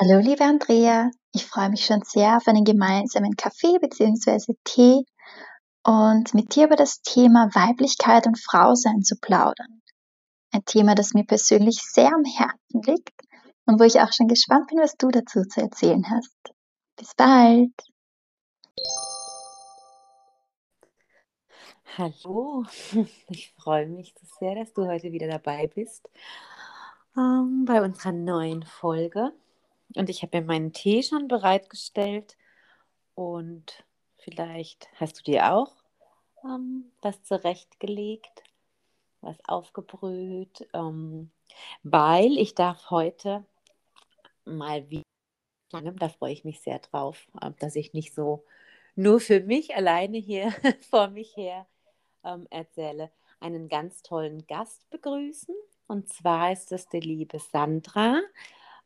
Hallo, liebe Andrea. Ich freue mich schon sehr auf einen gemeinsamen Kaffee bzw. Tee und mit dir über das Thema Weiblichkeit und Frausein zu plaudern. Ein Thema, das mir persönlich sehr am Herzen liegt und wo ich auch schon gespannt bin, was du dazu zu erzählen hast. Bis bald. Hallo, ich freue mich so sehr, dass du heute wieder dabei bist ähm, bei unserer neuen Folge. Und ich habe mir meinen Tee schon bereitgestellt und vielleicht hast du dir auch ähm, was zurechtgelegt, was aufgebrüht, ähm, weil ich darf heute mal wieder, da freue ich mich sehr drauf, äh, dass ich nicht so nur für mich alleine hier vor mich her ähm, erzähle, einen ganz tollen Gast begrüßen. Und zwar ist es die liebe Sandra.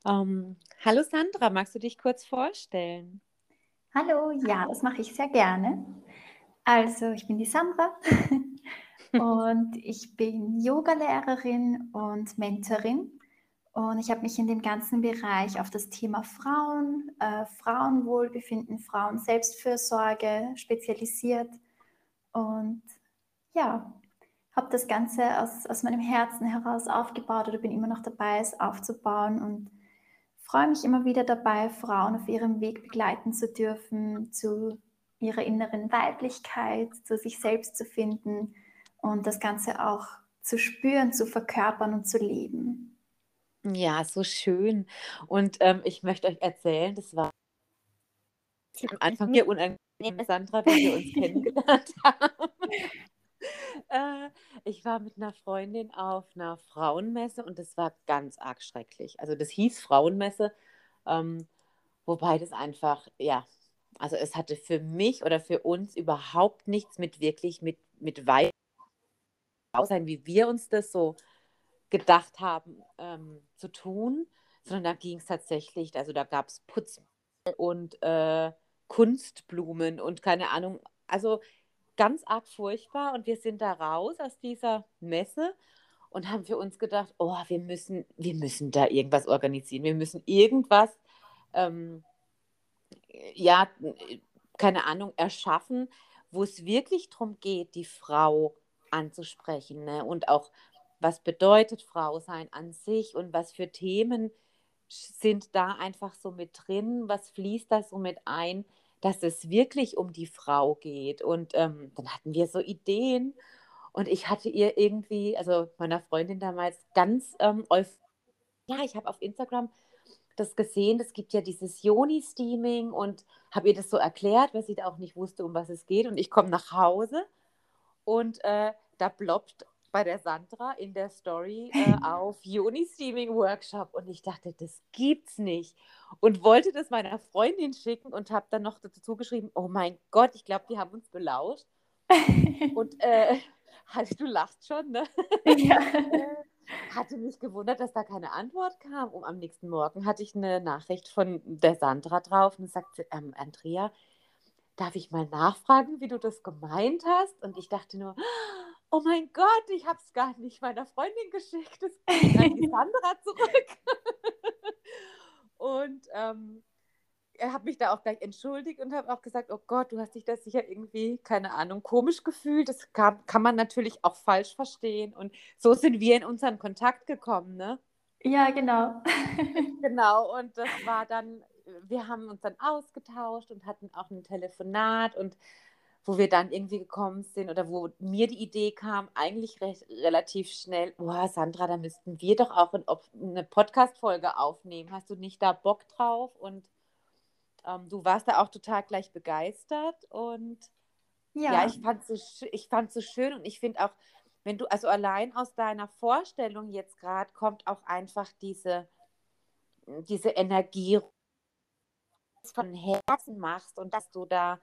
Ähm, hallo Sandra, magst du dich kurz vorstellen? Hallo, ja, das mache ich sehr gerne. Also, ich bin die Sandra und ich bin Yogalehrerin und Mentorin. Und ich habe mich in dem ganzen Bereich auf das Thema Frauen, äh, Frauenwohlbefinden, Frauenselbstfürsorge spezialisiert. Und ja, habe das Ganze aus, aus meinem Herzen heraus aufgebaut oder bin immer noch dabei, es aufzubauen und freue mich immer wieder dabei, Frauen auf ihrem Weg begleiten zu dürfen, zu ihrer inneren Weiblichkeit, zu sich selbst zu finden und das Ganze auch zu spüren, zu verkörpern und zu leben. Ja, so schön. Und ähm, ich möchte euch erzählen, das war am Anfang hier unangenehm, Sandra, wie wir uns kennengelernt haben. Äh, ich war mit einer Freundin auf einer Frauenmesse und das war ganz arg schrecklich. Also das hieß Frauenmesse, ähm, wobei das einfach, ja, also es hatte für mich oder für uns überhaupt nichts mit wirklich mit, mit sein, wie wir uns das so gedacht haben ähm, zu tun, sondern da ging es tatsächlich, also da gab es Putz und äh, Kunstblumen und keine Ahnung, also ganz arg furchtbar und wir sind da raus aus dieser Messe und haben für uns gedacht, oh, wir müssen, wir müssen da irgendwas organisieren, wir müssen irgendwas, ähm, ja, keine Ahnung, erschaffen, wo es wirklich darum geht, die Frau anzusprechen ne? und auch, was bedeutet Frau sein an sich und was für Themen sind da einfach so mit drin, was fließt da so mit ein, dass es wirklich um die Frau geht. Und ähm, dann hatten wir so Ideen und ich hatte ihr irgendwie, also meiner Freundin damals, ganz ähm, ja, ich habe auf Instagram das gesehen, es gibt ja dieses Joni-Steaming und habe ihr das so erklärt, weil sie da auch nicht wusste, um was es geht. Und ich komme nach Hause und äh, da ploppt bei der Sandra in der Story äh, auf Juni Streaming Workshop und ich dachte, das gibt's nicht und wollte das meiner Freundin schicken und habe dann noch dazu geschrieben, oh mein Gott, ich glaube, die haben uns belauscht und äh, halt, du lachst schon, ne? Ja. Äh, hatte mich gewundert, dass da keine Antwort kam. Und am nächsten Morgen hatte ich eine Nachricht von der Sandra drauf und sagte, ähm, Andrea, darf ich mal nachfragen, wie du das gemeint hast? Und ich dachte nur, oh mein Gott, ich habe es gar nicht meiner Freundin geschickt, es geht an die Sandra zurück. und ähm, er hat mich da auch gleich entschuldigt und habe auch gesagt, oh Gott, du hast dich da sicher irgendwie, keine Ahnung, komisch gefühlt. Das kann, kann man natürlich auch falsch verstehen. Und so sind wir in unseren Kontakt gekommen, ne? Ja, genau. genau, und das war dann, wir haben uns dann ausgetauscht und hatten auch ein Telefonat und wo wir dann irgendwie gekommen sind oder wo mir die Idee kam, eigentlich recht, relativ schnell, boah, Sandra, da müssten wir doch auch in, eine Podcast-Folge aufnehmen. Hast du nicht da Bock drauf? Und ähm, du warst da auch total gleich begeistert und ja, ja ich fand es so, ich so schön und ich finde auch, wenn du, also allein aus deiner Vorstellung jetzt gerade kommt auch einfach diese, diese Energie von Herzen machst und dass du da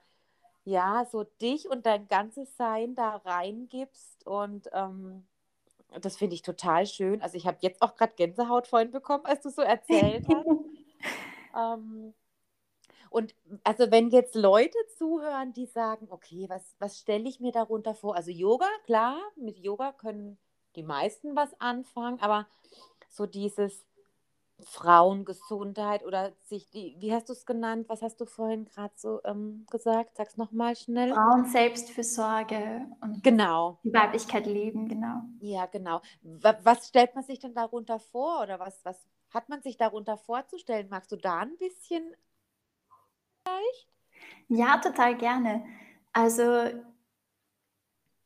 ja, so dich und dein ganzes Sein da reingibst und ähm, das finde ich total schön. Also ich habe jetzt auch gerade Gänsehaut vorhin bekommen, als du so erzählt hast. ähm, und also wenn jetzt Leute zuhören, die sagen, okay, was, was stelle ich mir darunter vor? Also Yoga, klar, mit Yoga können die meisten was anfangen, aber so dieses Frauengesundheit oder sich die, wie hast du es genannt? Was hast du vorhin gerade so ähm, gesagt? Sag's nochmal schnell. Frauen Selbstfürsorge und genau. die Weiblichkeit leben, genau. Ja, genau. Was stellt man sich denn darunter vor oder was, was hat man sich darunter vorzustellen? Magst du da ein bisschen vielleicht? Ja, total gerne. Also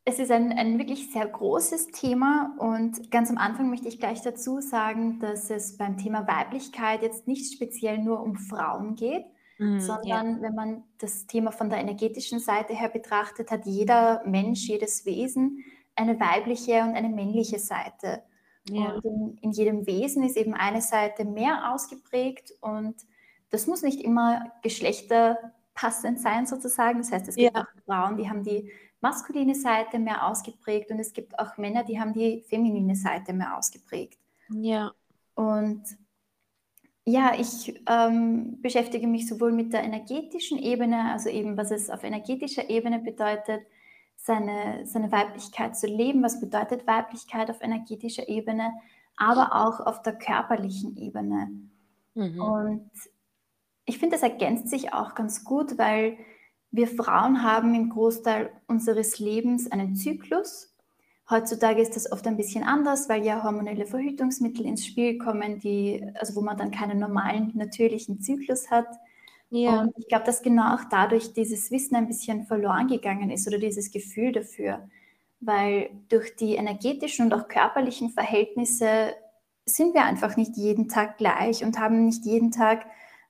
es ist ein, ein wirklich sehr großes Thema und ganz am Anfang möchte ich gleich dazu sagen, dass es beim Thema Weiblichkeit jetzt nicht speziell nur um Frauen geht, mm, sondern ja. wenn man das Thema von der energetischen Seite her betrachtet, hat jeder Mensch, jedes Wesen eine weibliche und eine männliche Seite. Ja. Und in, in, jedem Wesen ist eben eine Seite mehr ausgeprägt und das muss nicht immer geschlechterpassend sein sozusagen. Das heißt, es gibt ja. auch Frauen, die haben die maskuline Seite mehr ausgeprägt und es gibt auch Männer, die haben die feminine Seite mehr ausgeprägt. Ja. Und ja, ich ähm, beschäftige mich sowohl mit der energetischen Ebene, also eben was es auf energetischer Ebene bedeutet, seine, seine Weiblichkeit zu leben, was bedeutet Weiblichkeit auf energetischer Ebene, aber auch auf der körperlichen Ebene. Mhm. Und ich finde, das ergänzt sich auch ganz gut, weil wir Frauen haben im Großteil unseres Lebens einen Zyklus. Heutzutage ist das oft ein bisschen anders, weil ja hormonelle Verhütungsmittel ins Spiel kommen, die, also wo man dann keinen normalen, natürlichen Zyklus hat. Ja. Und ich glaube, dass genau auch dadurch dieses Wissen ein bisschen verloren gegangen ist oder dieses Gefühl dafür. Weil durch die energetischen und auch körperlichen Verhältnisse sind wir einfach nicht jeden Tag gleich und haben nicht jeden Tag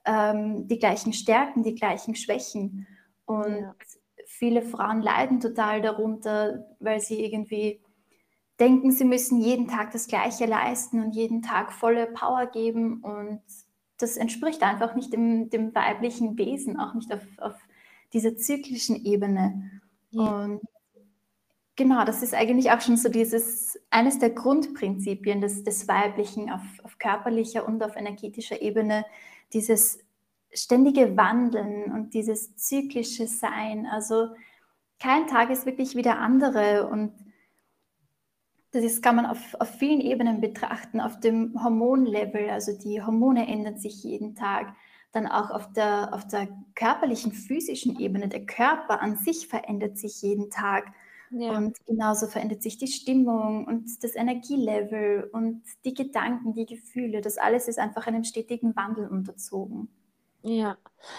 ähm, die gleichen Stärken, die gleichen Schwächen. Und ja. viele Frauen leiden total darunter, weil sie irgendwie denken, sie müssen jeden Tag das Gleiche leisten und jeden Tag volle Power geben. Und das entspricht einfach nicht dem, dem weiblichen Wesen, auch nicht auf, auf dieser zyklischen Ebene. Ja. Und genau, das ist eigentlich auch schon so dieses, eines der Grundprinzipien des, des Weiblichen auf, auf körperlicher und auf energetischer Ebene, dieses ständige Wandeln und dieses zyklische Sein. Also kein Tag ist wirklich wie der andere und das ist, kann man auf, auf vielen Ebenen betrachten, auf dem Hormonlevel, also die Hormone ändern sich jeden Tag, dann auch auf der, auf der körperlichen, physischen Ebene, der Körper an sich verändert sich jeden Tag. Ja. Und genauso verändert sich die Stimmung und das Energielevel und die Gedanken, die Gefühle. Das alles ist einfach einem stetigen Wandel unterzogen. Ja,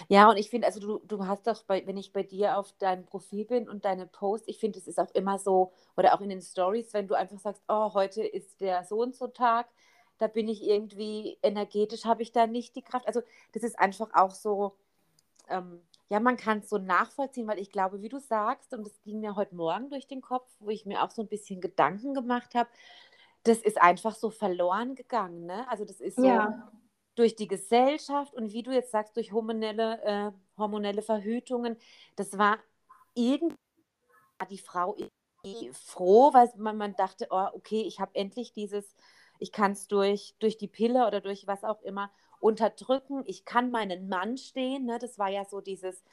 ja, und ich finde, also du, du hast doch, bei, wenn ich bei dir auf deinem Profil bin und deine Posts, ich finde, es ist auch immer so, oder auch in den Stories, wenn du einfach sagst, oh, heute ist der so und so Tag, da bin ich irgendwie energetisch, habe ich da nicht die Kraft. Also das ist einfach auch so, ähm, ja, man kann es so nachvollziehen, weil ich glaube, wie du sagst, und das ging mir heute Morgen durch den Kopf, wo ich mir auch so ein bisschen Gedanken gemacht habe, das ist einfach so verloren gegangen, ne? Also das ist so. Ja durch die Gesellschaft und wie du jetzt sagst, durch hormonelle, äh, hormonelle Verhütungen, das war irgendwie die Frau froh, weil man, man dachte, oh, okay, ich habe endlich dieses, ich kann es durch, durch die Pille oder durch was auch immer unterdrücken, ich kann meinen Mann stehen, ne? das war ja so dieses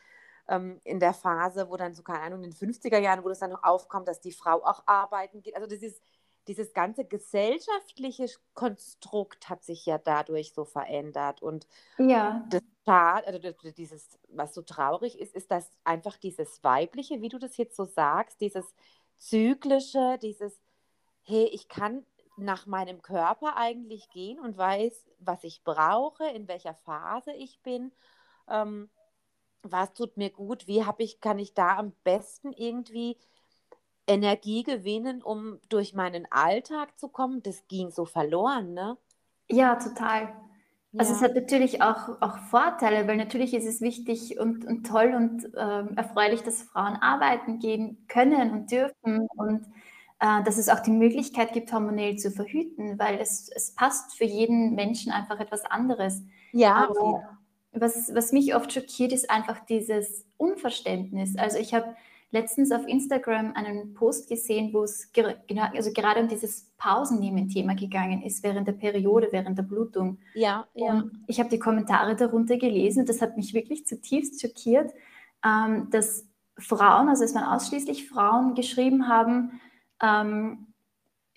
ähm, in der Phase, wo dann so, keine Ahnung, in den 50er Jahren, wo das dann noch aufkommt, dass die Frau auch arbeiten geht, also das ist dieses ganze gesellschaftliche Konstrukt hat sich ja dadurch so verändert. Und ja. das also dieses, was so traurig ist, ist, dass einfach dieses Weibliche, wie du das jetzt so sagst, dieses Zyklische, dieses, hey, ich kann nach meinem Körper eigentlich gehen und weiß, was ich brauche, in welcher Phase ich bin, ähm, was tut mir gut, wie habe ich, kann ich da am besten irgendwie Energie gewinnen, um durch meinen Alltag zu kommen, das ging so verloren, ne? Ja, total. Also ja. es hat natürlich auch, auch Vorteile, weil natürlich ist es wichtig und, und toll und ähm, erfreulich, dass Frauen arbeiten gehen können und dürfen und äh, dass es auch die Möglichkeit gibt, hormonell zu verhüten, weil es, es passt für jeden Menschen einfach etwas anderes. Ja. Aber was, was mich oft schockiert, ist einfach dieses Unverständnis. Also ich habe letztens auf Instagram einen Post gesehen, wo es ger genau, also gerade um dieses Pausennehmen-Thema gegangen ist, während der Periode, während der Blutung. Ja, ja. Und ich habe die Kommentare darunter gelesen und das hat mich wirklich zutiefst schockiert, ähm, dass Frauen, also es waren ausschließlich Frauen, geschrieben haben, ähm,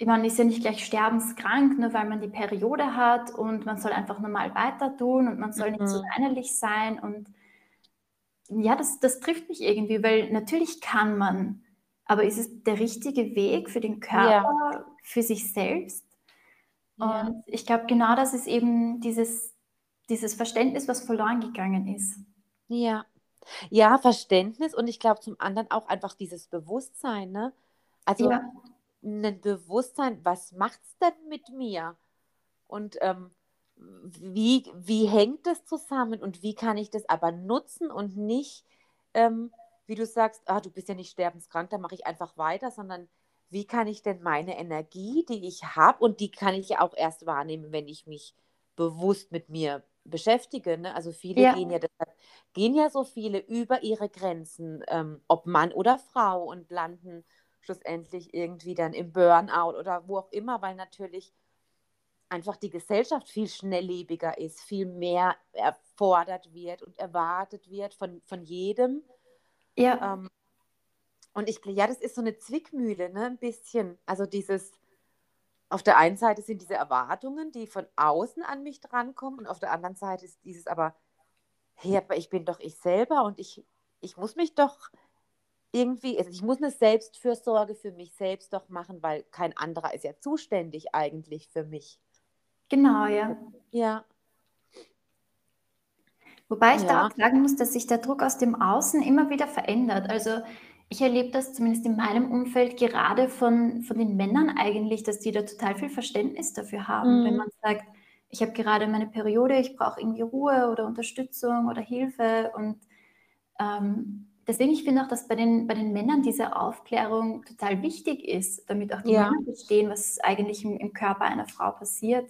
man ist ja nicht gleich sterbenskrank, nur weil man die Periode hat und man soll einfach normal weiter tun und man soll mhm. nicht so weinerlich sein. Und ja, das, das trifft mich irgendwie, weil natürlich kann man, aber ist es der richtige Weg für den Körper, ja. für sich selbst? Ja. Und ich glaube, genau das ist eben dieses, dieses Verständnis, was verloren gegangen ist. Ja. Ja, Verständnis und ich glaube zum anderen auch einfach dieses Bewusstsein, ne? Also ja. ein Bewusstsein, was macht es denn mit mir? Und ähm, wie, wie hängt das zusammen und wie kann ich das aber nutzen und nicht, ähm, wie du sagst, ah, du bist ja nicht sterbenskrank, da mache ich einfach weiter, sondern wie kann ich denn meine Energie, die ich habe, und die kann ich ja auch erst wahrnehmen, wenn ich mich bewusst mit mir beschäftige. Ne? Also viele ja. gehen ja deshalb, gehen ja so viele über ihre Grenzen, ähm, ob Mann oder Frau, und landen schlussendlich irgendwie dann im Burnout oder wo auch immer, weil natürlich einfach die Gesellschaft viel schnelllebiger ist, viel mehr erfordert wird und erwartet wird von, von jedem. Ja. Ähm, und ich, ja, das ist so eine Zwickmühle, ne, ein bisschen. Also dieses, auf der einen Seite sind diese Erwartungen, die von außen an mich drankommen, und auf der anderen Seite ist dieses aber, hey, aber ich bin doch ich selber und ich, ich muss mich doch irgendwie, also ich muss eine Selbstfürsorge für mich selbst doch machen, weil kein anderer ist ja zuständig eigentlich für mich. Genau, ja. Ja. Wobei ich ja. da auch sagen muss, dass sich der Druck aus dem Außen immer wieder verändert. Also ich erlebe das zumindest in meinem Umfeld gerade von, von den Männern eigentlich, dass die da total viel Verständnis dafür haben, mhm. wenn man sagt, ich habe gerade meine Periode, ich brauche irgendwie Ruhe oder Unterstützung oder Hilfe. Und ähm, deswegen, ich finde auch, dass bei den, bei den Männern diese Aufklärung total wichtig ist, damit auch die ja. Männer verstehen, was eigentlich im, im Körper einer Frau passiert,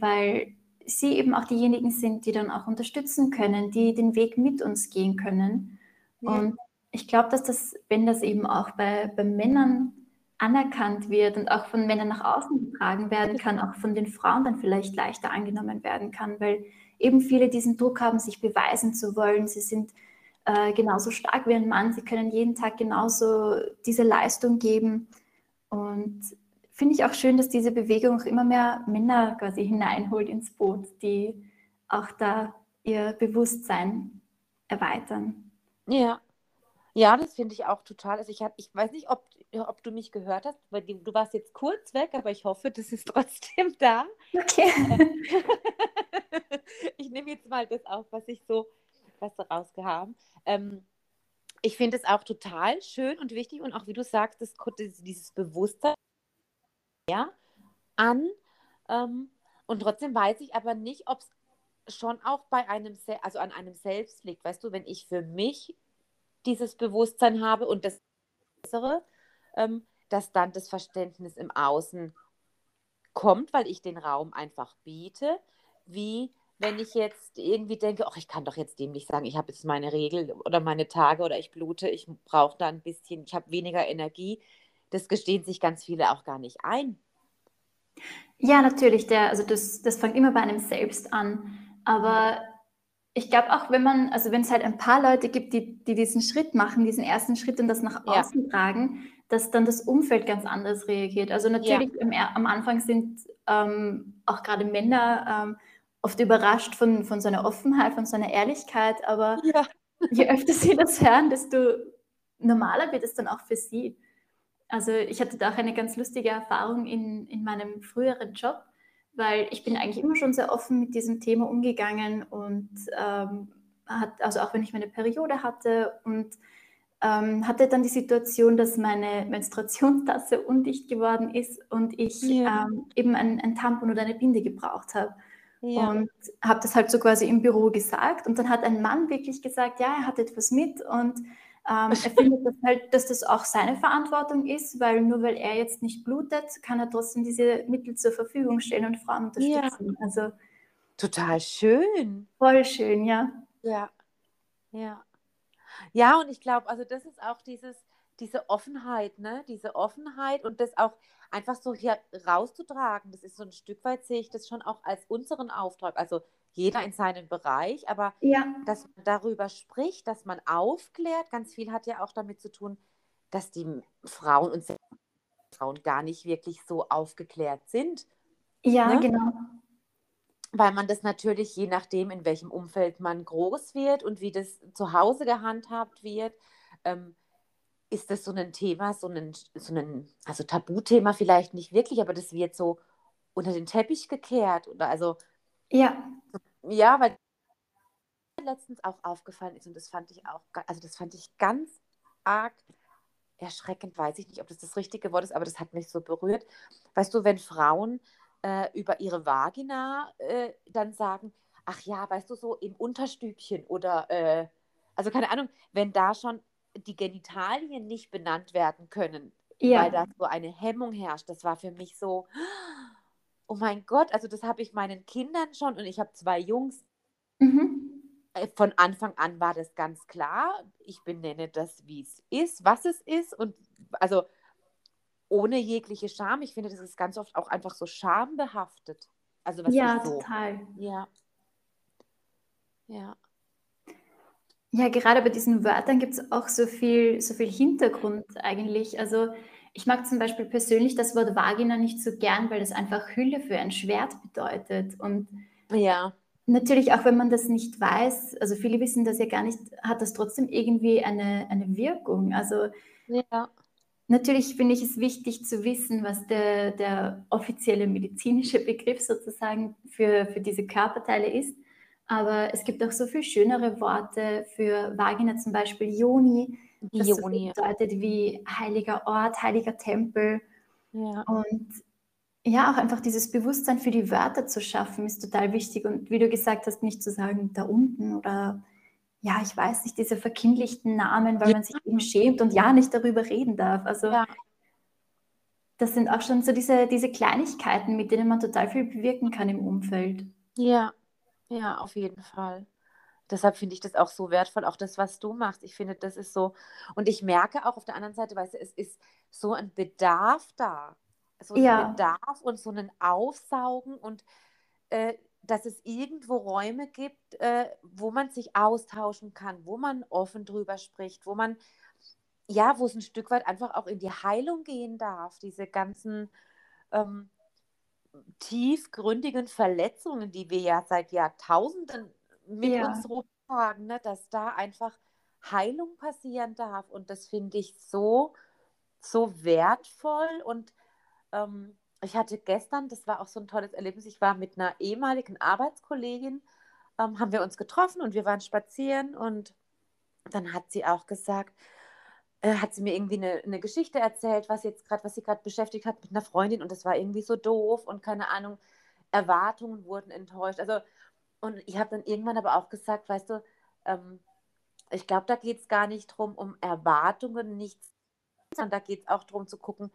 weil sie eben auch diejenigen sind, die dann auch unterstützen können, die den Weg mit uns gehen können. Ja. Und ich glaube, dass das, wenn das eben auch bei, bei Männern anerkannt wird und auch von Männern nach außen getragen werden kann, auch von den Frauen dann vielleicht leichter angenommen werden kann, weil eben viele diesen Druck haben, sich beweisen zu wollen. Sie sind äh, genauso stark wie ein Mann, sie können jeden Tag genauso diese Leistung geben. Und finde ich auch schön, dass diese Bewegung auch immer mehr Männer quasi hineinholt ins Boot, die auch da ihr Bewusstsein erweitern. Ja, ja, das finde ich auch total. Also ich, hab, ich weiß nicht, ob, ob du mich gehört hast, weil du warst jetzt kurz weg, aber ich hoffe, das ist trotzdem da. Okay. ich nehme jetzt mal das auf, was ich so, was rausgehaben. Ähm, ich finde es auch total schön und wichtig und auch wie du sagst, das, dieses Bewusstsein ja, an. Ähm, und trotzdem weiß ich aber nicht, ob es schon auch bei einem, also an einem selbst liegt. Weißt du, wenn ich für mich dieses Bewusstsein habe und das Bessere, ähm, dass dann das Verständnis im Außen kommt, weil ich den Raum einfach biete, wie wenn ich jetzt irgendwie denke, ach, ich kann doch jetzt dem nicht sagen, ich habe jetzt meine Regel oder meine Tage oder ich blute, ich brauche da ein bisschen, ich habe weniger Energie. Das gestehen sich ganz viele auch gar nicht ein. Ja, natürlich, der, also das, das fängt immer bei einem selbst an. Aber ich glaube auch, wenn man, also wenn es halt ein paar Leute gibt, die, die diesen Schritt machen, diesen ersten Schritt und das nach außen ja. tragen, dass dann das Umfeld ganz anders reagiert. Also natürlich ja. im, am Anfang sind ähm, auch gerade Männer ähm, oft überrascht von, von seiner Offenheit, von seiner Ehrlichkeit, aber ja. je öfter sie das hören, desto normaler wird es dann auch für sie. Also ich hatte da auch eine ganz lustige Erfahrung in, in meinem früheren Job weil ich bin eigentlich immer schon sehr offen mit diesem Thema umgegangen und ähm, hat, also auch wenn ich meine Periode hatte und ähm, hatte dann die Situation, dass meine Menstruationstasse undicht geworden ist und ich ja. ähm, eben ein, ein, Tampon oder eine Binde gebraucht habe. Ja. Und habe das halt so quasi im Büro gesagt. Und dann hat ein Mann wirklich gesagt, ja, er hat etwas mit und ähm, er findet das halt, dass das auch seine Verantwortung ist, weil nur weil er jetzt nicht blutet, kann er trotzdem diese Mittel zur Verfügung stellen und Frauen unterstützen. Ja. Also total schön. Voll schön, ja. Ja, ja. Ja, und ich glaube, also das ist auch dieses, diese Offenheit, ne? Diese Offenheit und das auch einfach so hier rauszutragen. Das ist so ein Stück weit, sehe ich das schon auch als unseren Auftrag. Also jeder in seinem Bereich, aber ja. dass man darüber spricht, dass man aufklärt, ganz viel hat ja auch damit zu tun, dass die Frauen uns Frauen gar nicht wirklich so aufgeklärt sind. Ja, ne? genau. Weil man das natürlich, je nachdem, in welchem Umfeld man groß wird und wie das zu Hause gehandhabt wird, ähm, ist das so ein Thema, so ein, so ein, also Tabuthema vielleicht nicht wirklich, aber das wird so unter den Teppich gekehrt. Oder also, ja. Ja, weil letztens auch aufgefallen ist und das fand ich auch, also das fand ich ganz arg erschreckend, weiß ich nicht, ob das das richtige Wort ist, aber das hat mich so berührt. Weißt du, wenn Frauen äh, über ihre Vagina äh, dann sagen, ach ja, weißt du, so im Unterstübchen oder, äh, also keine Ahnung, wenn da schon die Genitalien nicht benannt werden können, ja. weil da so eine Hemmung herrscht, das war für mich so, oh mein Gott, also das habe ich meinen Kindern schon und ich habe zwei Jungs. Mhm. Äh, von Anfang an war das ganz klar. Ich benenne das, wie es ist, was es ist. Und also ohne jegliche Scham. Ich finde, das ist ganz oft auch einfach so schambehaftet. Also was ja, so, total. Ja. Ja. Ja, gerade bei diesen Wörtern gibt es auch so viel, so viel Hintergrund eigentlich. Also ich mag zum Beispiel persönlich das Wort Vagina nicht so gern, weil das einfach Hülle für ein Schwert bedeutet. Und ja natürlich, auch wenn man das nicht weiß, also viele wissen das ja gar nicht, hat das trotzdem irgendwie eine, eine Wirkung. Also ja. natürlich finde ich es wichtig zu wissen, was der, der offizielle medizinische Begriff sozusagen für, für diese Körperteile ist. Aber es gibt auch so viel schönere Worte für Vagina, zum Beispiel Joni, das. So bedeutet wie heiliger Ort, heiliger Tempel. Ja. Und ja, auch einfach dieses Bewusstsein für die Wörter zu schaffen, ist total wichtig. Und wie du gesagt hast, nicht zu sagen, da unten oder ja, ich weiß nicht, diese verkindlichten Namen, weil ja. man sich eben schämt und ja nicht darüber reden darf. Also ja. das sind auch schon so diese, diese Kleinigkeiten, mit denen man total viel bewirken kann im Umfeld. Ja, ja, auf jeden Fall. Deshalb finde ich das auch so wertvoll, auch das, was du machst. Ich finde, das ist so. Und ich merke auch auf der anderen Seite, weißt du, es ist so ein Bedarf da so einen ja. Bedarf und so einen Aufsaugen und äh, dass es irgendwo Räume gibt, äh, wo man sich austauschen kann, wo man offen drüber spricht, wo man, ja, wo es ein Stück weit einfach auch in die Heilung gehen darf, diese ganzen ähm, tiefgründigen Verletzungen, die wir ja seit Jahrtausenden mit ja. uns rumtragen, ne, dass da einfach Heilung passieren darf. Und das finde ich so, so wertvoll und ähm, ich hatte gestern, das war auch so ein tolles Erlebnis, ich war mit einer ehemaligen Arbeitskollegin, ähm, haben wir uns getroffen und wir waren spazieren und dann hat sie auch gesagt, äh, hat sie mir irgendwie eine, eine Geschichte erzählt, was jetzt gerade, was sie gerade beschäftigt hat mit einer Freundin und das war irgendwie so doof und keine Ahnung, Erwartungen wurden enttäuscht. Also, und ich habe dann irgendwann aber auch gesagt, weißt du, ähm, ich glaube, da geht es gar nicht darum, um Erwartungen, nichts, sondern da geht es auch darum zu gucken,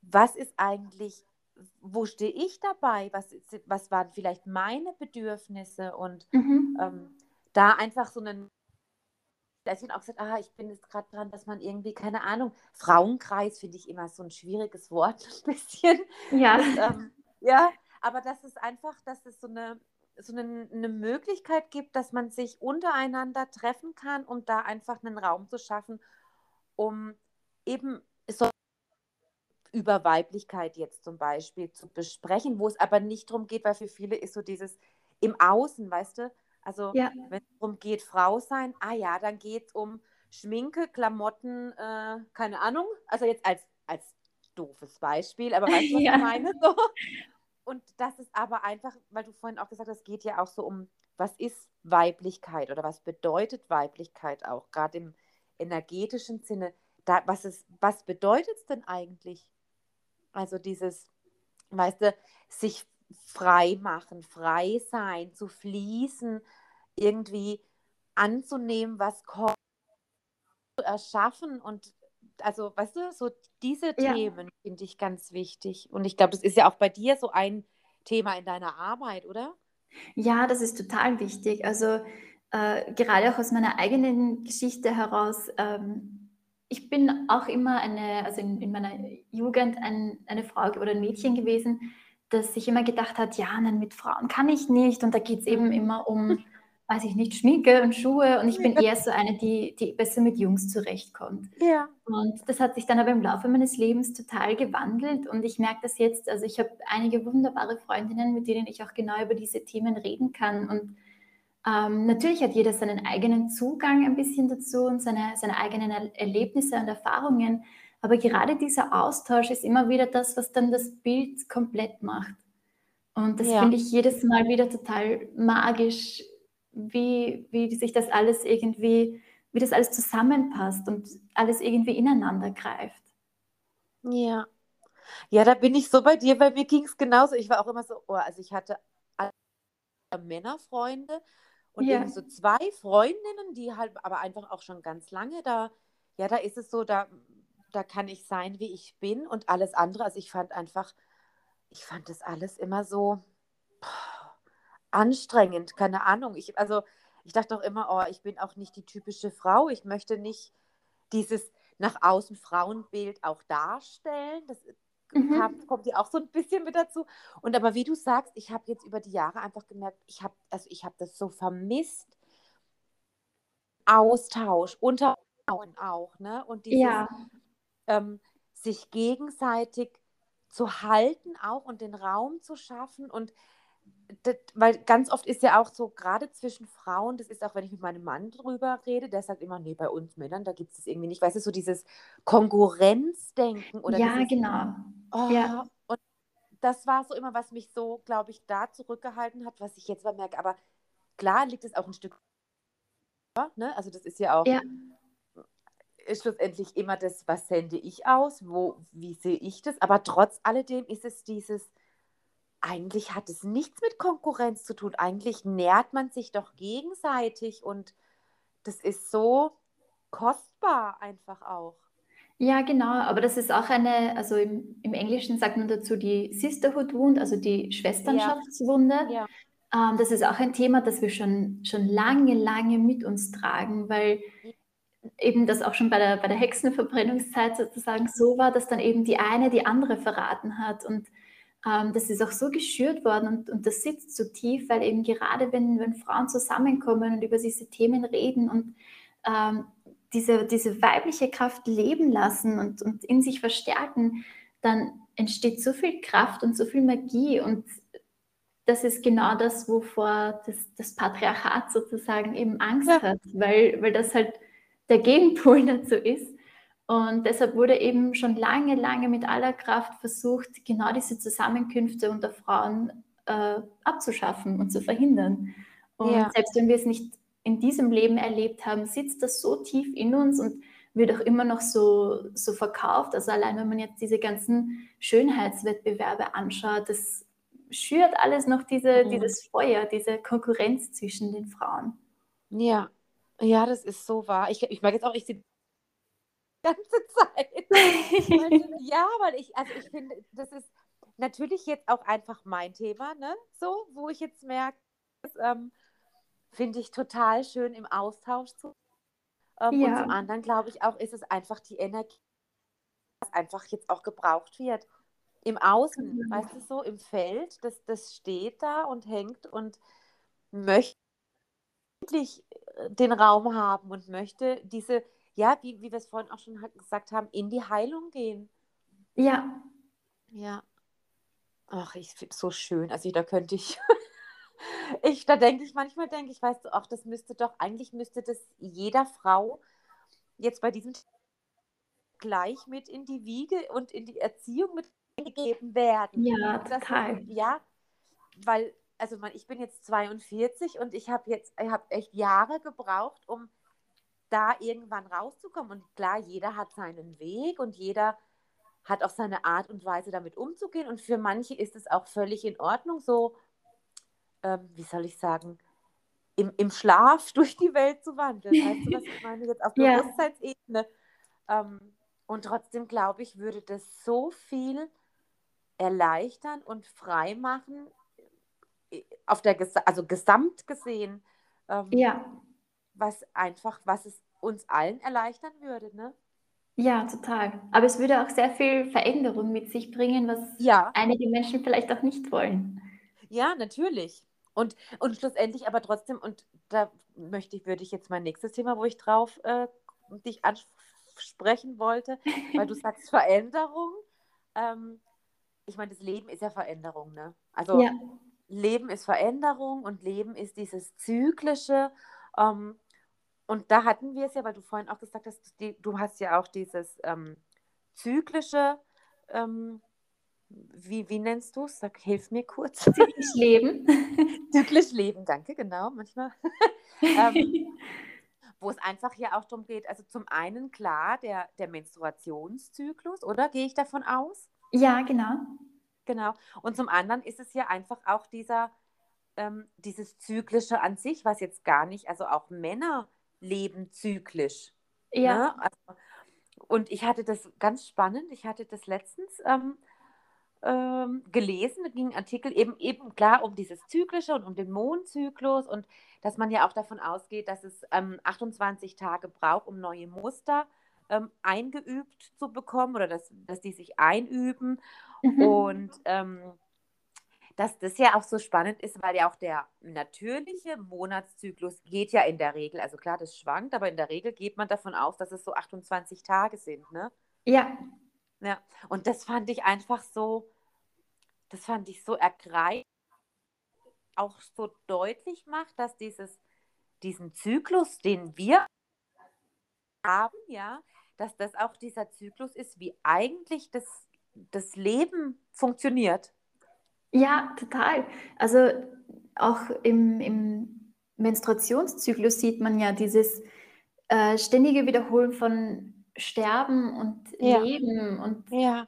was ist eigentlich, wo stehe ich dabei? Was, was waren vielleicht meine Bedürfnisse? Und mhm. ähm, da einfach so einen, da ist auch gesagt, ah, ich bin jetzt gerade dran, dass man irgendwie, keine Ahnung, Frauenkreis finde ich immer so ein schwieriges Wort, ein bisschen. Ja. Und, ähm, ja, aber das ist einfach, dass es so eine, so eine, eine, Möglichkeit gibt, dass man sich untereinander treffen kann, um da einfach einen Raum zu schaffen, um eben so über Weiblichkeit jetzt zum Beispiel zu besprechen, wo es aber nicht darum geht, weil für viele ist so dieses im Außen, weißt du? Also ja. wenn es darum geht, Frau sein, ah ja, dann geht es um Schminke, Klamotten, äh, keine Ahnung. Also jetzt als, als doofes Beispiel, aber weißt du, was ja. ich meine? So. Und das ist aber einfach, weil du vorhin auch gesagt hast, es geht ja auch so um, was ist Weiblichkeit oder was bedeutet Weiblichkeit auch, gerade im energetischen Sinne. Da, was, was bedeutet es denn eigentlich? Also dieses, weißt du, sich frei machen, frei sein, zu fließen, irgendwie anzunehmen, was kommt, zu erschaffen und also, weißt du, so diese ja. Themen finde ich ganz wichtig. Und ich glaube, das ist ja auch bei dir so ein Thema in deiner Arbeit, oder? Ja, das ist total wichtig. Also äh, gerade auch aus meiner eigenen Geschichte heraus ähm, ich bin auch immer eine, also in, in meiner Jugend ein, eine Frau oder ein Mädchen gewesen, das sich immer gedacht hat, ja, nein, mit Frauen kann ich nicht. Und da geht es eben immer um, weiß ich nicht, Schminke und Schuhe und ich bin eher so eine, die, die besser mit Jungs zurechtkommt. Ja. Und das hat sich dann aber im Laufe meines Lebens total gewandelt und ich merke das jetzt, also ich habe einige wunderbare Freundinnen, mit denen ich auch genau über diese Themen reden kann und ähm, natürlich hat jeder seinen eigenen Zugang ein bisschen dazu und seine, seine eigenen Erlebnisse und Erfahrungen, aber gerade dieser Austausch ist immer wieder das, was dann das Bild komplett macht. Und das Ja. finde ich jedes Mal wieder total magisch, wie, wie sich das alles irgendwie, wie das alles zusammenpasst und alles irgendwie ineinander greift. Ja. Ja, da bin ich so bei dir, weil mir ging es genauso. Ich war auch immer so, oh, also ich hatte Männerfreunde und Ja, so zwei Freundinnen, die halt aber einfach auch schon ganz lange da, ja, da ist es so, da, da kann ich sein, wie ich bin und alles andere. Also ich fand einfach, ich fand das alles immer so boah, anstrengend, keine Ahnung. Ich, also ich dachte auch immer, oh, ich bin auch nicht die typische Frau. Ich möchte nicht dieses nach außen Frauenbild auch darstellen. Das mhm. kam, kommt ja auch so ein bisschen mit dazu. Und aber wie du sagst, ich habe jetzt über die Jahre einfach gemerkt, ich habe also ich habe das so vermisst, Austausch unter Frauen auch, ne? Und dieses Ja, ähm, sich gegenseitig zu halten auch und den Raum zu schaffen und das, weil ganz oft ist ja auch so, gerade zwischen Frauen, das ist auch, wenn ich mit meinem Mann drüber rede, der sagt immer, nee, bei uns Männern, da gibt es das irgendwie nicht. Weißt du, so dieses Konkurrenzdenken oder ja, dieses, genau. Ja, oh, und das war so immer, was mich so, glaube ich, da zurückgehalten hat, was ich jetzt mal merke. Aber klar liegt es auch ein Stück, ne? Also das ist ja auch ja, ist schlussendlich immer das, was sende ich aus, wo, wie sehe ich das, aber trotz alledem ist es dieses, eigentlich hat es nichts mit Konkurrenz zu tun, eigentlich nährt man sich doch gegenseitig und das ist so kostbar einfach auch. ja, genau. Aber das ist auch eine, also im, im Englischen sagt man dazu die Sisterhood Wound, also die Ja, Schwesternschaftswunde. ja, Ähm, das ist auch ein Thema, das wir schon, schon lange, lange mit uns tragen, weil eben das auch schon bei der, bei der Hexenverbrennungszeit sozusagen so war, dass dann eben die eine die andere verraten hat. Und ähm, das ist auch so geschürt worden und, und das sitzt so tief, weil eben gerade wenn, wenn Frauen zusammenkommen und über diese Themen reden und ähm, diese, diese weibliche Kraft leben lassen und, und in sich verstärken, dann entsteht so viel Kraft und so viel Magie und das ist genau das, wovor das, das Patriarchat sozusagen eben Angst ja, hat, weil, weil das halt der Gegenpol dazu ist. Und deshalb wurde eben schon lange, lange mit aller Kraft versucht, genau diese Zusammenkünfte unter Frauen äh, abzuschaffen und zu verhindern. Und ja, selbst wenn wir es nicht in diesem Leben erlebt haben, sitzt das so tief in uns und wird auch immer noch so, so verkauft. Also allein wenn man jetzt diese ganzen Schönheitswettbewerbe anschaut, das schürt alles noch diese, mhm. dieses Feuer, diese Konkurrenz zwischen den Frauen. ja, ja, das ist so wahr. Ich, ich merke jetzt auch, ich sehe die ganze Zeit. Ja, weil ich, also ich finde, das ist natürlich jetzt auch einfach mein Thema, ne? So, wo ich jetzt merke, das ähm, finde ich total schön im Austausch zu. Ähm, und zum Ja, anderen glaube ich auch, ist es einfach die Energie, was einfach jetzt auch gebraucht wird. Im Außen, genau. weißt du so, im Feld, das, das steht da und hängt und möchte endlich äh, den Raum haben und möchte diese, ja, wie, wie wir es vorhin auch schon gesagt haben, in die Heilung gehen. Ja, Ja. Ach, ich finde es so schön. Also da könnte ich, ich, da denke ich, manchmal denke ich, weißt du, ach, das müsste doch, eigentlich müsste das jeder Frau jetzt bei diesem gleich mit in die Wiege und in die Erziehung mit gegeben werden. ja, das, ja, weil, also man, ich bin jetzt 42 und ich habe jetzt, ich habe echt Jahre gebraucht, um da irgendwann rauszukommen. Und klar, jeder hat seinen Weg und jeder hat auch seine Art und Weise, damit umzugehen. Und für manche ist es auch völlig in Ordnung, so, ähm, wie soll ich sagen, im, im Schlaf durch die Welt zu wandeln. Weißt du, was ich meine? Jetzt auf Ja, Bewusstseinsebene. Ähm, und trotzdem glaube ich, würde das so viel erleichtern und frei machen, äh, auf der, also gesamt gesehen, ähm, ja, was einfach, was es uns allen erleichtern würde, ne? ja, total. Aber es würde auch sehr viel Veränderung mit sich bringen, was Ja, einige Menschen vielleicht auch nicht wollen. ja, natürlich. Und, und schlussendlich aber trotzdem, und da möchte ich, würde ich jetzt mein nächstes Thema, wo ich drauf äh, dich ansprechen wollte, weil du sagst Veränderung. Ähm, ich meine, das Leben ist ja Veränderung, ne? Also ja. Leben ist Veränderung und Leben ist dieses Zyklische. Ähm, und da hatten wir es ja, weil du vorhin auch gesagt hast, die, du hast ja auch dieses ähm, Zyklische ähm, wie, wie nennst du es? Sag, hilf mir kurz. Zyklisch leben. Zyklisch leben, danke, genau, manchmal. ähm, wo es einfach ja auch darum geht, also zum einen klar der, der Menstruationszyklus, oder? Gehe ich davon aus? Ja, genau. Genau. Und zum anderen ist es ja einfach auch dieser, ähm, dieses Zyklische an sich, was jetzt gar nicht, also auch Männer leben zyklisch. Ja. Ne? Also, und ich hatte das ganz spannend, ich hatte das letztens, ähm, ähm, gelesen, da ging ein Artikel eben, eben klar um dieses Zyklische und um den Mondzyklus und dass man ja auch davon ausgeht, dass es ähm, 28 Tage braucht, um neue Muster ähm, eingeübt zu bekommen oder dass, dass die sich einüben. Mhm. Und ähm, dass das ja auch so spannend ist, weil ja auch der natürliche Monatszyklus geht ja in der Regel, also klar, das schwankt, aber in der Regel geht man davon aus, dass es so 28 Tage sind, ne? Ja. Ja, und das fand ich einfach so, das fand ich so ergreifend, auch so deutlich macht, dass dieses, diesen Zyklus, den wir haben, ja, dass das auch dieser Zyklus ist, wie eigentlich das, das Leben funktioniert. Ja, total. Also auch im, im Menstruationszyklus sieht man ja dieses äh, ständige Wiederholen von Sterben und ja. Leben und ja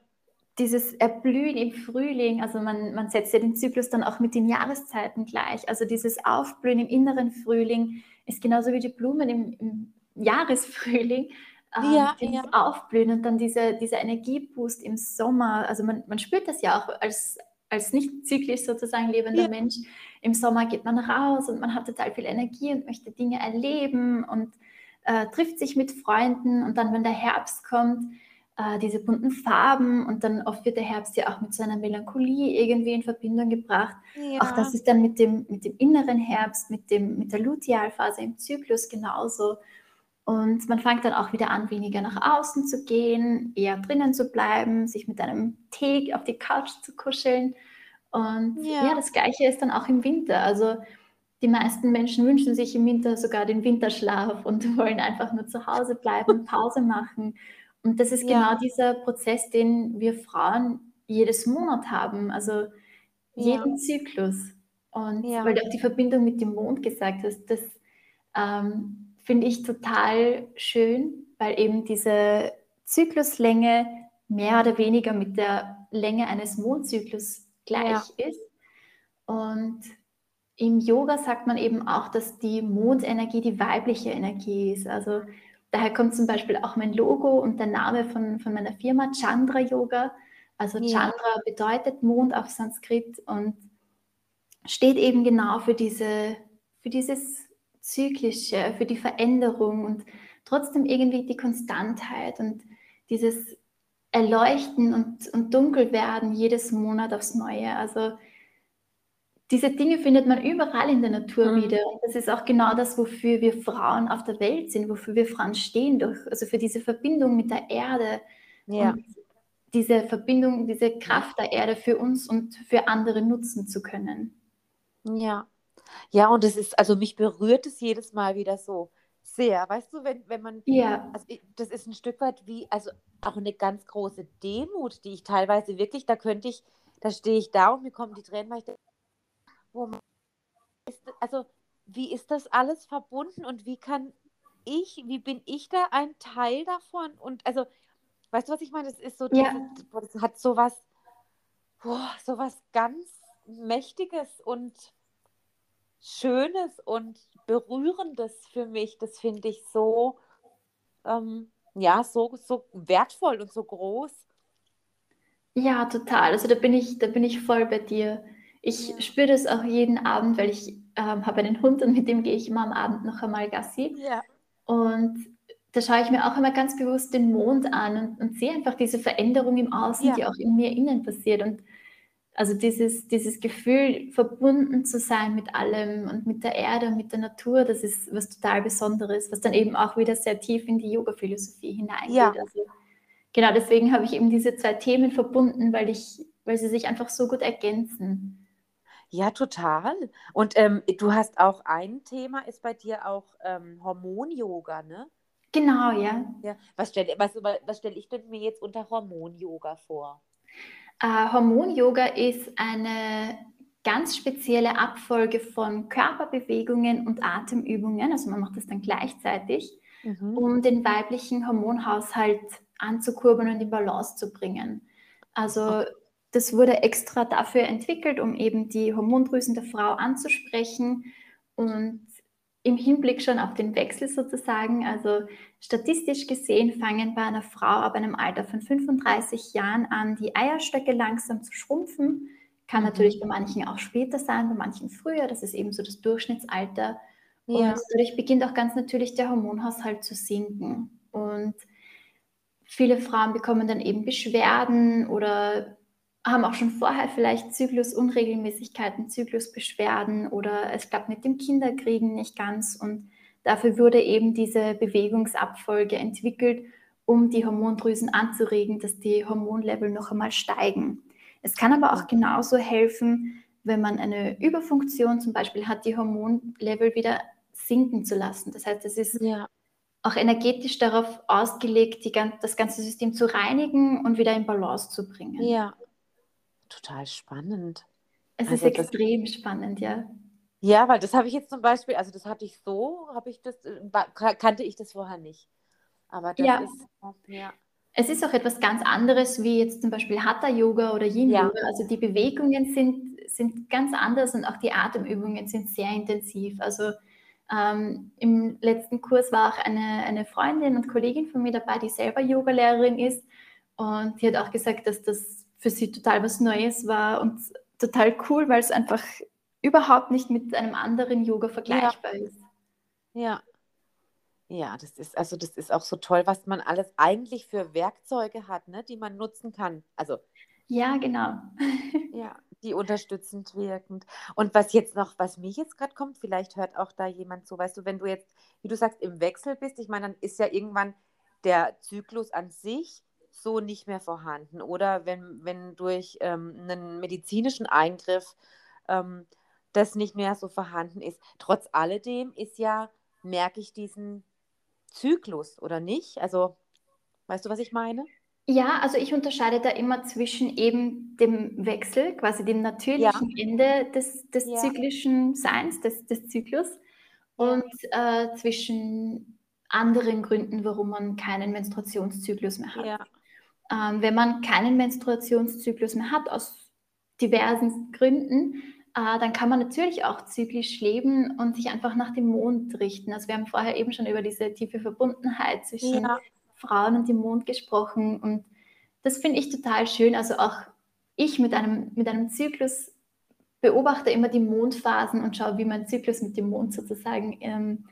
dieses Erblühen im Frühling, also man, man setzt ja den Zyklus dann auch mit den Jahreszeiten gleich. Also dieses Aufblühen im inneren Frühling ist genauso wie die Blumen im, im Jahresfrühling. Ähm, ja, dieses. Aufblühen und dann dieser, dieser Energieboost im Sommer. Also man, man spürt das ja auch als, als nicht zyklisch sozusagen lebender ja. Mensch. Im Sommer geht man raus und man hat total viel Energie und möchte Dinge erleben und äh, trifft sich mit Freunden. Und dann, wenn der Herbst kommt, äh, diese bunten Farben und dann oft wird der Herbst ja auch mit so einer Melancholie irgendwie in Verbindung gebracht. Ja. Auch das ist dann mit dem, mit dem inneren Herbst, mit, dem, mit der Lutealphase im Zyklus genauso. Und man fängt dann auch wieder an, weniger nach außen zu gehen, eher drinnen zu bleiben, sich mit einem Tee auf die Couch zu kuscheln. Und ja. ja, das Gleiche ist dann auch im Winter. Also die meisten Menschen wünschen sich im Winter sogar den Winterschlaf und wollen einfach nur zu Hause bleiben, Pause machen. Und das ist ja. genau dieser Prozess, den wir Frauen jedes Monat haben, also jeden ja. Zyklus. Und ja. weil du auch die Verbindung mit dem Mond gesagt hast, das ähm, finde ich total schön, weil eben diese Zykluslänge mehr oder weniger mit der Länge eines Mondzyklus gleich ist. Und im Yoga sagt man eben auch, dass die Mondenergie die weibliche Energie ist. Also Daher kommt zum Beispiel auch mein Logo und der Name von, von meiner Firma Chandra Yoga. Also Chandra ja. bedeutet Mond auf Sanskrit und steht eben genau für, diese, für dieses Zyklische, für die Veränderung und trotzdem irgendwie die Konstantheit und dieses Erleuchten und, und Dunkelwerden jedes Monat aufs Neue. Also diese Dinge findet man überall in der Natur mhm. wieder. Und das ist auch genau das, wofür wir Frauen auf der Welt sind, wofür wir Frauen stehen, durch, also für diese Verbindung mit der Erde. Ja. Und diese Verbindung, diese Kraft der Erde für uns und für andere nutzen zu können. Ja. Ja, und es ist, also mich berührt es jedes Mal wieder so sehr. Weißt du, wenn, wenn man, ja. also das ist ein Stück weit wie, also auch eine ganz große Demut, die ich teilweise wirklich, da könnte ich, da stehe ich da und mir kommen die Tränen, weil ich denke, wo man ist, also wie ist das alles verbunden und wie kann ich, wie bin ich da ein Teil davon? Und also, weißt du, was ich meine? Das ist so, ja. das, das hat so was, boah, so was ganz Mächtiges und Schönes und Berührendes für mich. Das finde ich so, ähm, ja, so, so wertvoll und so groß. Ja, total. Also da bin ich, da bin ich voll bei dir. Ich ja. spüre das auch jeden Abend, weil ich ähm, habe einen Hund und mit dem gehe ich immer am Abend noch einmal Gassi. Ja. Und da schaue ich mir auch immer ganz bewusst den Mond an und, und sehe einfach diese Veränderung im Außen, ja. die auch in mir innen passiert. Und Also dieses, dieses Gefühl, verbunden zu sein mit allem und mit der Erde und mit der Natur, das ist was total Besonderes, was dann eben auch wieder sehr tief in die Yoga-Philosophie hineingeht. Ja. Also, genau deswegen habe ich eben diese zwei Themen verbunden, weil, ich, weil sie sich einfach so gut ergänzen. Ja, total. Und ähm, du hast auch ein Thema, ist bei dir auch ähm, Hormon-Yoga, ne? Genau, ja. ja. Was stelle was, was stell ich denn mir jetzt unter Hormon-Yoga vor? Äh, Hormon-Yoga ist eine ganz spezielle Abfolge von Körperbewegungen und Atemübungen, also man macht das dann gleichzeitig, mhm. um den weiblichen Hormonhaushalt anzukurbeln und in Balance zu bringen. Also das wurde extra dafür entwickelt, um eben die Hormondrüsen der Frau anzusprechen und im Hinblick schon auf den Wechsel sozusagen. Also statistisch gesehen fangen bei einer Frau ab einem Alter von 35 Jahren an, die Eierstöcke langsam zu schrumpfen. Kann mhm. natürlich bei manchen auch später sein, bei manchen früher. Das ist eben so das Durchschnittsalter. Ja. Und dadurch beginnt auch ganz natürlich der Hormonhaushalt zu sinken. Und viele Frauen bekommen dann eben Beschwerden oder haben auch schon vorher vielleicht Zyklusunregelmäßigkeiten, Zyklusbeschwerden oder es klappt mit dem Kinderkriegen nicht ganz. Und dafür wurde eben diese Bewegungsabfolge entwickelt, um die Hormondrüsen anzuregen, dass die Hormonlevel noch einmal steigen. Es kann aber auch genauso helfen, wenn man eine Überfunktion zum Beispiel hat, die Hormonlevel wieder sinken zu lassen. Das heißt, es ist ja. auch energetisch darauf ausgelegt, die, das ganze System zu reinigen und wieder in Balance zu bringen. Ja, Total spannend. Es also ist extrem spannend, ja. Ja, weil das habe ich jetzt zum Beispiel, also das hatte ich so, habe ich das, äh, kannte ich das vorher nicht. Aber das ja. ist, ja. Es ist auch etwas ganz anderes wie jetzt zum Beispiel Hatha-Yoga oder Yin-Yoga. Ja. Also die Bewegungen sind, sind ganz anders und auch die Atemübungen sind sehr intensiv. Also ähm, im letzten Kurs war auch eine, eine Freundin und Kollegin von mir dabei, die selber Yogalehrerin ist. Und die hat auch gesagt, dass das für sie total was Neues war und total cool, weil es einfach überhaupt nicht mit einem anderen Yoga vergleichbar ja. ist. Ja. Ja, das ist also das ist auch so toll, was man alles eigentlich für Werkzeuge hat, ne, die man nutzen kann. Also ja, genau. ja, die unterstützend wirkend. Und was jetzt noch, was mich jetzt gerade kommt, vielleicht hört auch da jemand so, weißt du, wenn du jetzt, wie du sagst, im Wechsel bist, ich meine, dann ist ja irgendwann der Zyklus an sich so nicht mehr vorhanden. Oder wenn, wenn durch ähm, einen medizinischen Eingriff ähm, das nicht mehr so vorhanden ist. Trotz alledem ist ja, merke ich diesen Zyklus, oder nicht? Also, weißt du, was ich meine? Ja, also ich unterscheide da immer zwischen eben dem Wechsel, quasi dem natürlichen ja. Ende des, des ja. zyklischen Seins, des, des Zyklus, und äh, zwischen anderen Gründen, warum man keinen Menstruationszyklus mehr hat. Ja. Ähm, wenn man keinen Menstruationszyklus mehr hat, aus diversen Gründen, äh, dann kann man natürlich auch zyklisch leben und sich einfach nach dem Mond richten. Also wir haben vorher eben schon über diese tiefe Verbundenheit zwischen ja. Frauen und dem Mond gesprochen und das finde ich total schön. Also auch ich mit einem, mit einem Zyklus beobachte immer die Mondphasen und schaue, wie mein Zyklus mit dem Mond sozusagen ähm,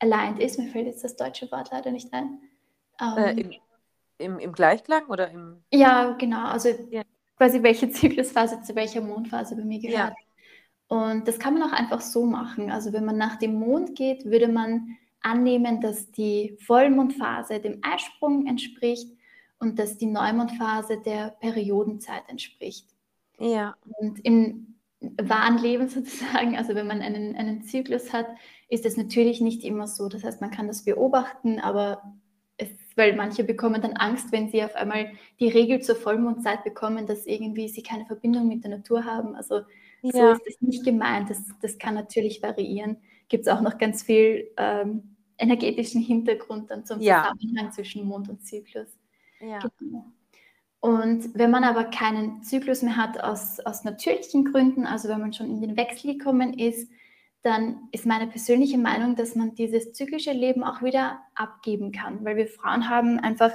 aligned ist. Mir fällt jetzt das deutsche Wort leider nicht ein. Äh, ähm, im, im Gleichklang oder im. Ja, genau. Also ja. quasi welche Zyklusphase zu welcher Mondphase bei mir gehört. Ja. Und das kann man auch einfach so machen. Also wenn man nach dem Mond geht, würde man annehmen, dass die Vollmondphase dem Eisprung entspricht und dass die Neumondphase der Periodenzeit entspricht. Ja. Und im wahren Leben sozusagen, also wenn man einen, einen Zyklus hat, ist es natürlich nicht immer so. Das heißt, man kann das beobachten, aber es, weil manche bekommen dann Angst, wenn sie auf einmal die Regel zur Vollmondzeit bekommen, dass irgendwie sie keine Verbindung mit der Natur haben. Also. So ist es nicht gemeint. Das, das kann natürlich variieren. Gibt es auch noch ganz viel ähm, energetischen Hintergrund dann zum. Zusammenhang zwischen Mond und Zyklus. Ja. Genau. Und wenn man aber keinen Zyklus mehr hat aus, aus natürlichen Gründen, also wenn man schon in den Wechsel gekommen ist, dann ist meine persönliche Meinung, dass man dieses zyklische Leben auch wieder abgeben kann, weil wir Frauen haben einfach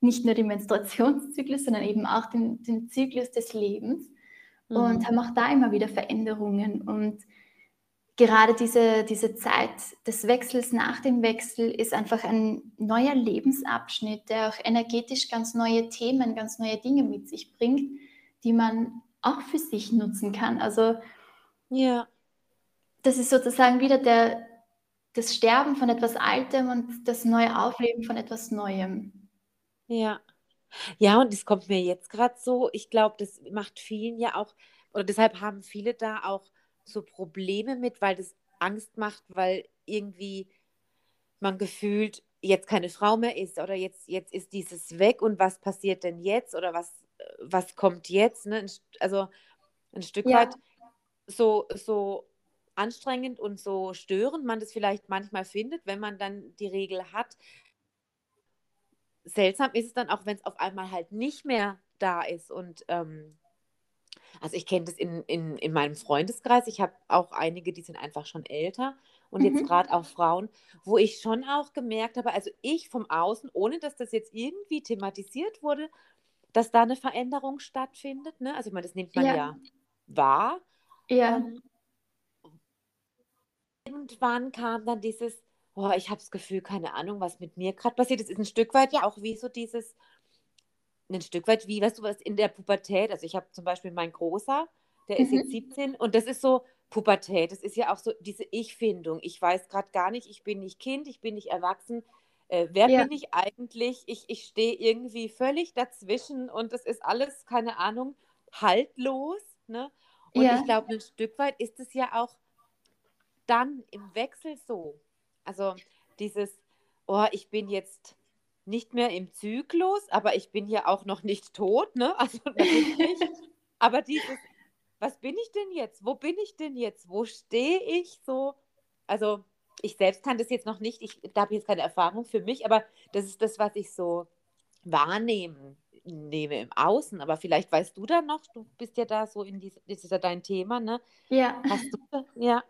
nicht nur den Menstruationszyklus, sondern eben auch den, den Zyklus des Lebens mhm. und haben auch da immer wieder Veränderungen. Und gerade diese, diese Zeit des Wechsels nach dem Wechsel ist einfach ein neuer Lebensabschnitt, der auch energetisch ganz neue Themen, ganz neue Dinge mit sich bringt, die man auch für sich nutzen kann. Also Ja. das ist sozusagen wieder der, das Sterben von etwas Altem und das neue Aufleben von etwas Neuem. Ja. Ja, und es kommt mir jetzt gerade so, ich glaube, das macht vielen ja auch, oder deshalb haben viele da auch so Probleme mit, weil das Angst macht, weil irgendwie man gefühlt jetzt keine Frau mehr ist oder jetzt, jetzt ist dieses weg und was passiert denn jetzt oder was, was kommt jetzt? Ne? Also ein Stück Ja. weit so, so anstrengend und so störend man das vielleicht manchmal findet, wenn man dann die Regel hat. Seltsam ist es dann auch, wenn es auf einmal halt nicht mehr da ist. Und ähm, also ich kenne das in, in, in meinem Freundeskreis. Ich habe auch einige, die sind einfach schon älter. Und jetzt Mhm. gerade auch Frauen, wo ich schon auch gemerkt habe, also ich vom Außen, ohne dass das jetzt irgendwie thematisiert wurde, dass da eine Veränderung stattfindet. Ne? Also ich meine, das nimmt man Ja. ja wahr. Ja, Ähm, irgendwann kam dann dieses, oh, ich habe das Gefühl, keine Ahnung, was mit mir gerade passiert. Es ist ein Stück weit ja auch wie so dieses, ein Stück weit wie, weißt du, was in der Pubertät, also ich habe zum Beispiel meinen Großer, der ist jetzt Mhm. 17 und das ist so Pubertät, das ist ja auch so diese Ich-Findung. Ich weiß gerade gar nicht, ich bin nicht Kind, ich bin nicht erwachsen. Äh, wer ja, bin ich eigentlich? Ich, ich stehe irgendwie völlig dazwischen und das ist alles, keine Ahnung, haltlos. Ne? Und ich ja, glaube, ein Stück weit ist es ja auch dann im Wechsel so. Also dieses, oh, ich bin jetzt nicht mehr im Zyklus, aber ich bin ja auch noch nicht tot, ne? Also nicht. Aber dieses, was bin ich denn jetzt? Wo bin ich denn jetzt? Wo stehe ich so? Also ich selbst kann das jetzt noch nicht, ich da habe jetzt keine Erfahrung für mich, aber das ist das, was ich so wahrnehmen nehme im Außen. Aber vielleicht weißt du da noch, du bist ja da so in diesem, das ist ja dein Thema, ne? ja. Hast du ja,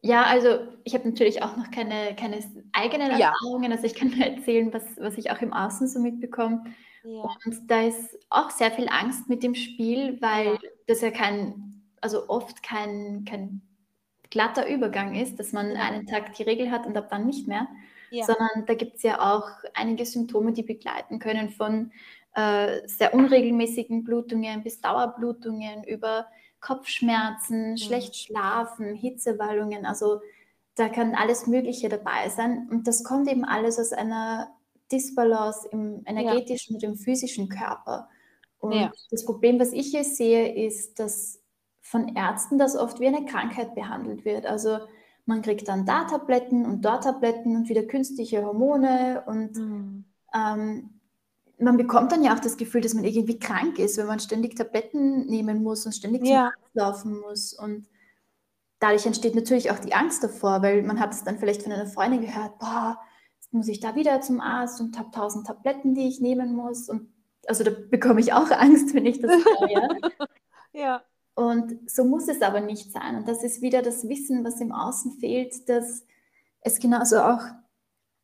Ja, also ich habe natürlich auch noch keine, keine eigenen ja, Erfahrungen. Also ich kann nur erzählen, was, was ich auch im Außen so mitbekomme. ja, Und da ist auch sehr viel Angst mit dem Spiel, weil ja, das ja kein, also oft kein, kein glatter Übergang ist, dass man einen Tag die Regel hat und ab dann nicht mehr, sondern da gibt es ja auch einige Symptome, die begleiten können von äh, sehr unregelmäßigen Blutungen bis Dauerblutungen über Kopfschmerzen, hm, schlecht schlafen, Hitzewallungen, also da kann alles Mögliche dabei sein. Und das kommt eben alles aus einer Disbalance im ja, energetischen und im physischen Körper. Und ja, das Problem, was ich hier sehe, ist, dass von Ärzten das oft wie eine Krankheit behandelt wird. Also man kriegt dann da Tabletten und dort Tabletten und wieder künstliche Hormone und hm, ähm, man bekommt dann ja auch das Gefühl, dass man irgendwie krank ist, wenn man ständig Tabletten nehmen muss und ständig zum ja, Arzt laufen muss. Und dadurch entsteht natürlich auch die Angst davor, weil man hat es dann vielleicht von einer Freundin gehört, boah, jetzt muss ich da wieder zum Arzt und habe tausend Tabletten, die ich nehmen muss. Und also da bekomme ich auch Angst, wenn ich das höre. Ja, Und so muss es aber nicht sein. Und das ist wieder das Wissen, was im Außen fehlt, dass es genauso auch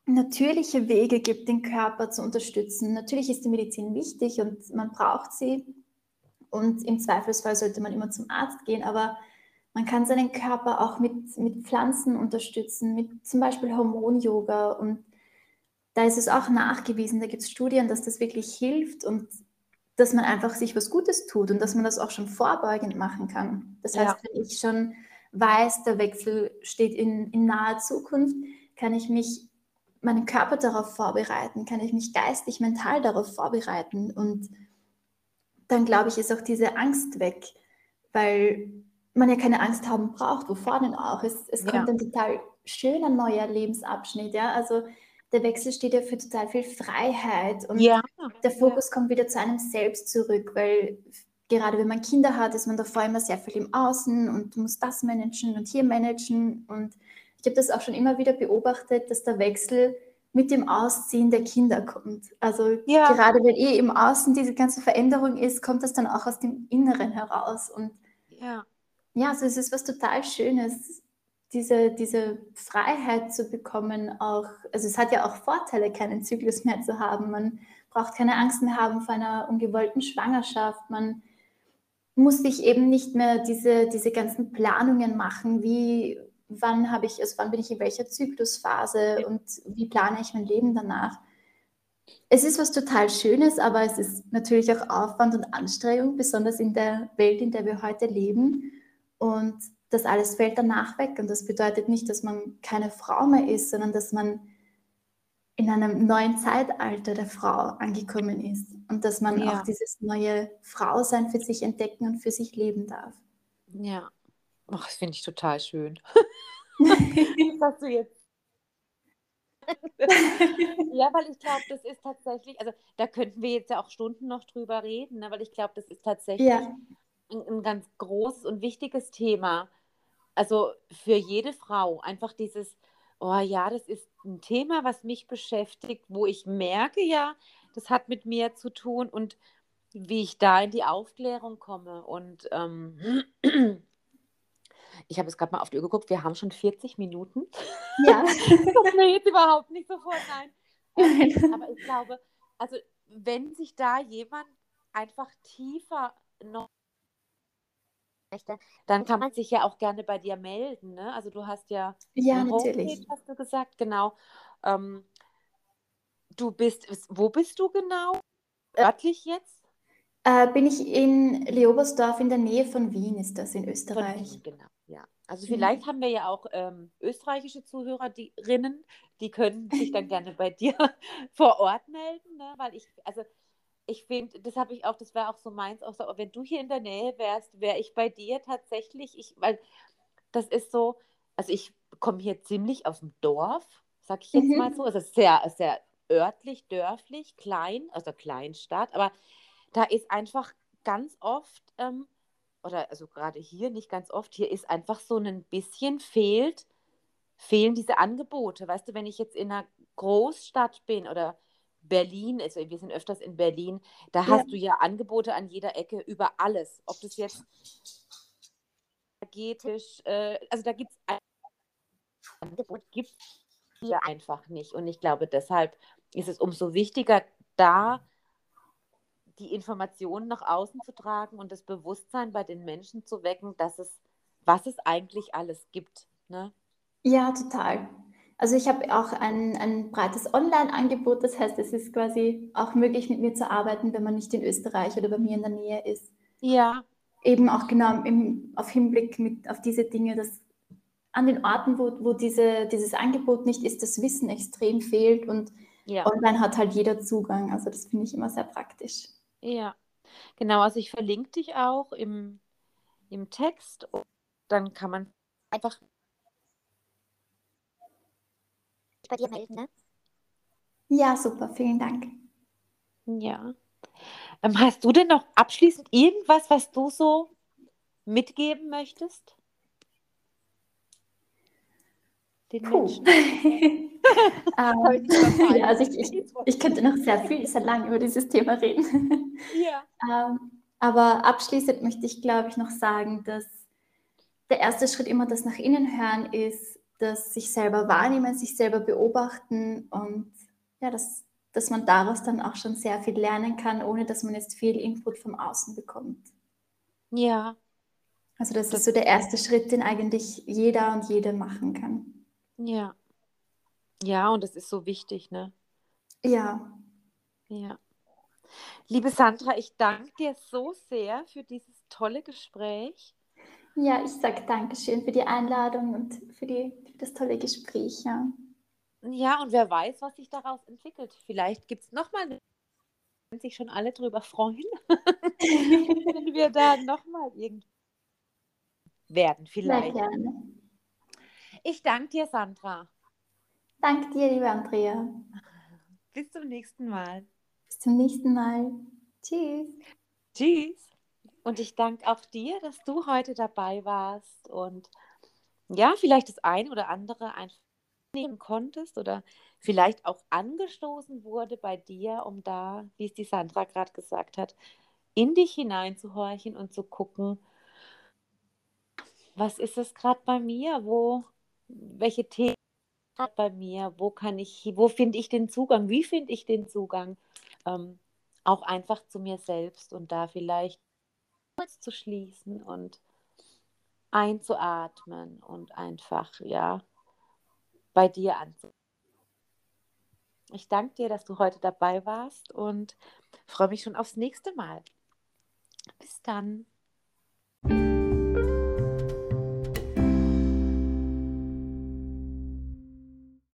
natürliche Wege gibt, den Körper zu unterstützen. Natürlich ist die Medizin wichtig und man braucht sie. Und im Zweifelsfall sollte man immer zum Arzt gehen, aber man kann seinen Körper auch mit, mit Pflanzen unterstützen, mit zum Beispiel Hormon-Yoga. Und da ist es auch nachgewiesen, da gibt es Studien, dass das wirklich hilft und dass man einfach sich was Gutes tut und dass man das auch schon vorbeugend machen kann. Das heißt, ja, wenn ich schon weiß, der Wechsel steht in, in naher Zukunft, kann ich mich, meinen Körper darauf vorbereiten, kann ich mich geistig, mental darauf vorbereiten und dann glaube ich, ist auch diese Angst weg, weil man ja keine Angst haben braucht, wovor denn auch. Es, es kommt ja, ein total schöner neuer Lebensabschnitt, ja. Also der Wechsel steht ja für total viel Freiheit und ja, der Fokus kommt wieder zu einem selbst zurück, weil gerade wenn man Kinder hat, ist man davor immer sehr viel im Außen und muss das managen und hier managen. Und ich habe das auch schon immer wieder beobachtet, dass der Wechsel mit dem Ausziehen der Kinder kommt. Also ja, gerade wenn eh im Außen diese ganze Veränderung ist, kommt das dann auch aus dem Inneren heraus. Und ja, ja, also es ist was total Schönes, diese, diese Freiheit zu bekommen. Auch, also es hat ja auch Vorteile, keinen Zyklus mehr zu haben. Man braucht keine Angst mehr haben vor einer ungewollten Schwangerschaft. Man muss sich eben nicht mehr diese, diese ganzen Planungen machen, wie wann habe ich, also wann bin ich in welcher Zyklusphase und wie plane ich mein Leben danach. es ist was total Schönes, aber es ist natürlich auch Aufwand und Anstrengung, besonders in der Welt, in der wir heute leben. Und das alles fällt danach weg. Und das bedeutet nicht, dass man keine Frau mehr ist, sondern dass man in einem neuen Zeitalter der Frau angekommen ist und dass man ja. auch dieses neue Frausein für sich entdecken und für sich leben darf. Ja, Ach, das finde ich total schön. das hast du jetzt. ja, weil ich glaube, das ist tatsächlich, also da könnten wir jetzt ja auch Stunden noch drüber reden, ne, weil ich glaube, das ist tatsächlich ja. ein, ein ganz großes und wichtiges Thema. Also für jede Frau, einfach dieses, oh ja, das ist ein Thema, was mich beschäftigt, wo ich merke, ja, das hat mit mir zu tun und wie ich da in die Aufklärung komme. Und ähm, ich habe es gerade mal auf die Uhr geguckt, wir haben schon 40 Minuten. Ja. das ist mir jetzt überhaupt nicht sofort, nein. Ähm, aber ich glaube, also wenn sich da jemand einfach tiefer noch dann kann man sich ja auch gerne bei dir melden. Ne? Also du hast ja, ja natürlich. Homepage, hast du gesagt, genau. Ähm, du bist, wo bist du genau? Örtlich jetzt? Äh, bin ich in Leobersdorf in der Nähe von Wien, ist das in Österreich. Wien, genau, ja. Also vielleicht mhm. haben wir ja auch ähm, österreichische Zuhörerinnen, die können sich dann gerne bei dir vor Ort melden, ne? weil ich, also ich finde, das habe ich auch, das wäre auch so meins, auch so, wenn du hier in der Nähe wärst, wäre ich bei dir tatsächlich, ich, weil das ist so, also ich komme hier ziemlich aus dem Dorf, sag ich jetzt mhm. mal so, also sehr, sehr örtlich, dörflich, klein, also Kleinstadt, aber da ist einfach ganz oft, ähm, oder also gerade hier nicht ganz oft, hier ist einfach so ein bisschen fehlt, fehlen diese Angebote. Weißt du, wenn ich jetzt in einer Großstadt bin oder Berlin, also wir sind öfters in Berlin, da ja. hast du ja Angebote an jeder Ecke über alles. Ob das jetzt energetisch, äh, also da gibt es Angebot gibt hier einfach nicht. Und ich glaube, deshalb ist es umso wichtiger, da die Informationen nach außen zu tragen und das Bewusstsein bei den Menschen zu wecken, dass es, was es eigentlich alles gibt. Ne? Ja, total. Also ich habe auch ein, ein breites Online-Angebot, das heißt, es ist quasi auch möglich, mit mir zu arbeiten, wenn man nicht in Österreich oder bei mir in der Nähe ist. Ja. Eben auch genau im, auf Hinblick mit, auf diese Dinge, dass an den Orten, wo, wo diese, dieses Angebot nicht ist, das Wissen extrem fehlt und ja. online hat halt jeder Zugang. Also das finde ich immer sehr praktisch. Ja, genau. Also ich verlinke dich auch im, im Text und dann kann man einfach bei dir melden, ne? Ja, super, vielen Dank. Ja. Ähm, hast du denn noch abschließend irgendwas, was du so mitgeben möchtest? Den Puh. Menschen. ähm, ja, also ich, ich, ich, könnte noch sehr viel, sehr lang über dieses Thema reden. ja. Ähm, aber abschließend möchte ich, glaube ich, noch sagen, dass der erste Schritt immer das nach innen hören ist, das sich selber wahrnehmen, sich selber beobachten und ja, dass, dass man daraus dann auch schon sehr viel lernen kann, ohne dass man jetzt viel Input vom Außen bekommt. Ja. Also das, das ist so der erste Schritt, den eigentlich jeder und jede machen kann. Ja. Ja, und das ist so wichtig, ne? Ja. Ja. Liebe Sandra, ich danke dir so sehr für dieses tolle Gespräch. Ja, ich sage Dankeschön für die Einladung und für, die, für das tolle Gespräch. Ja. ja, und wer weiß, was sich daraus entwickelt. Vielleicht gibt es nochmal, wenn sich schon alle drüber freuen, wenn wir da nochmal irgendwie werden, vielleicht. Ich danke dir, Sandra. Danke dir, liebe Andrea. Bis zum nächsten Mal. Bis zum nächsten Mal. Tschüss. Tschüss. Und ich danke auch dir, dass du heute dabei warst und ja, vielleicht das eine oder andere einfach nehmen konntest oder vielleicht auch angestoßen wurde bei dir, um da, wie es die Sandra gerade gesagt hat, in dich hineinzuhorchen und zu gucken, was ist es gerade bei mir, wo, welche Themen bei mir, wo kann ich, wo finde ich den Zugang, wie finde ich den Zugang, ähm, auch einfach zu mir selbst und da vielleicht kurz zu schließen und einzuatmen und einfach, ja, bei dir anzukommen. Ich danke dir, dass du heute dabei warst und freue mich schon aufs nächste Mal. Bis dann.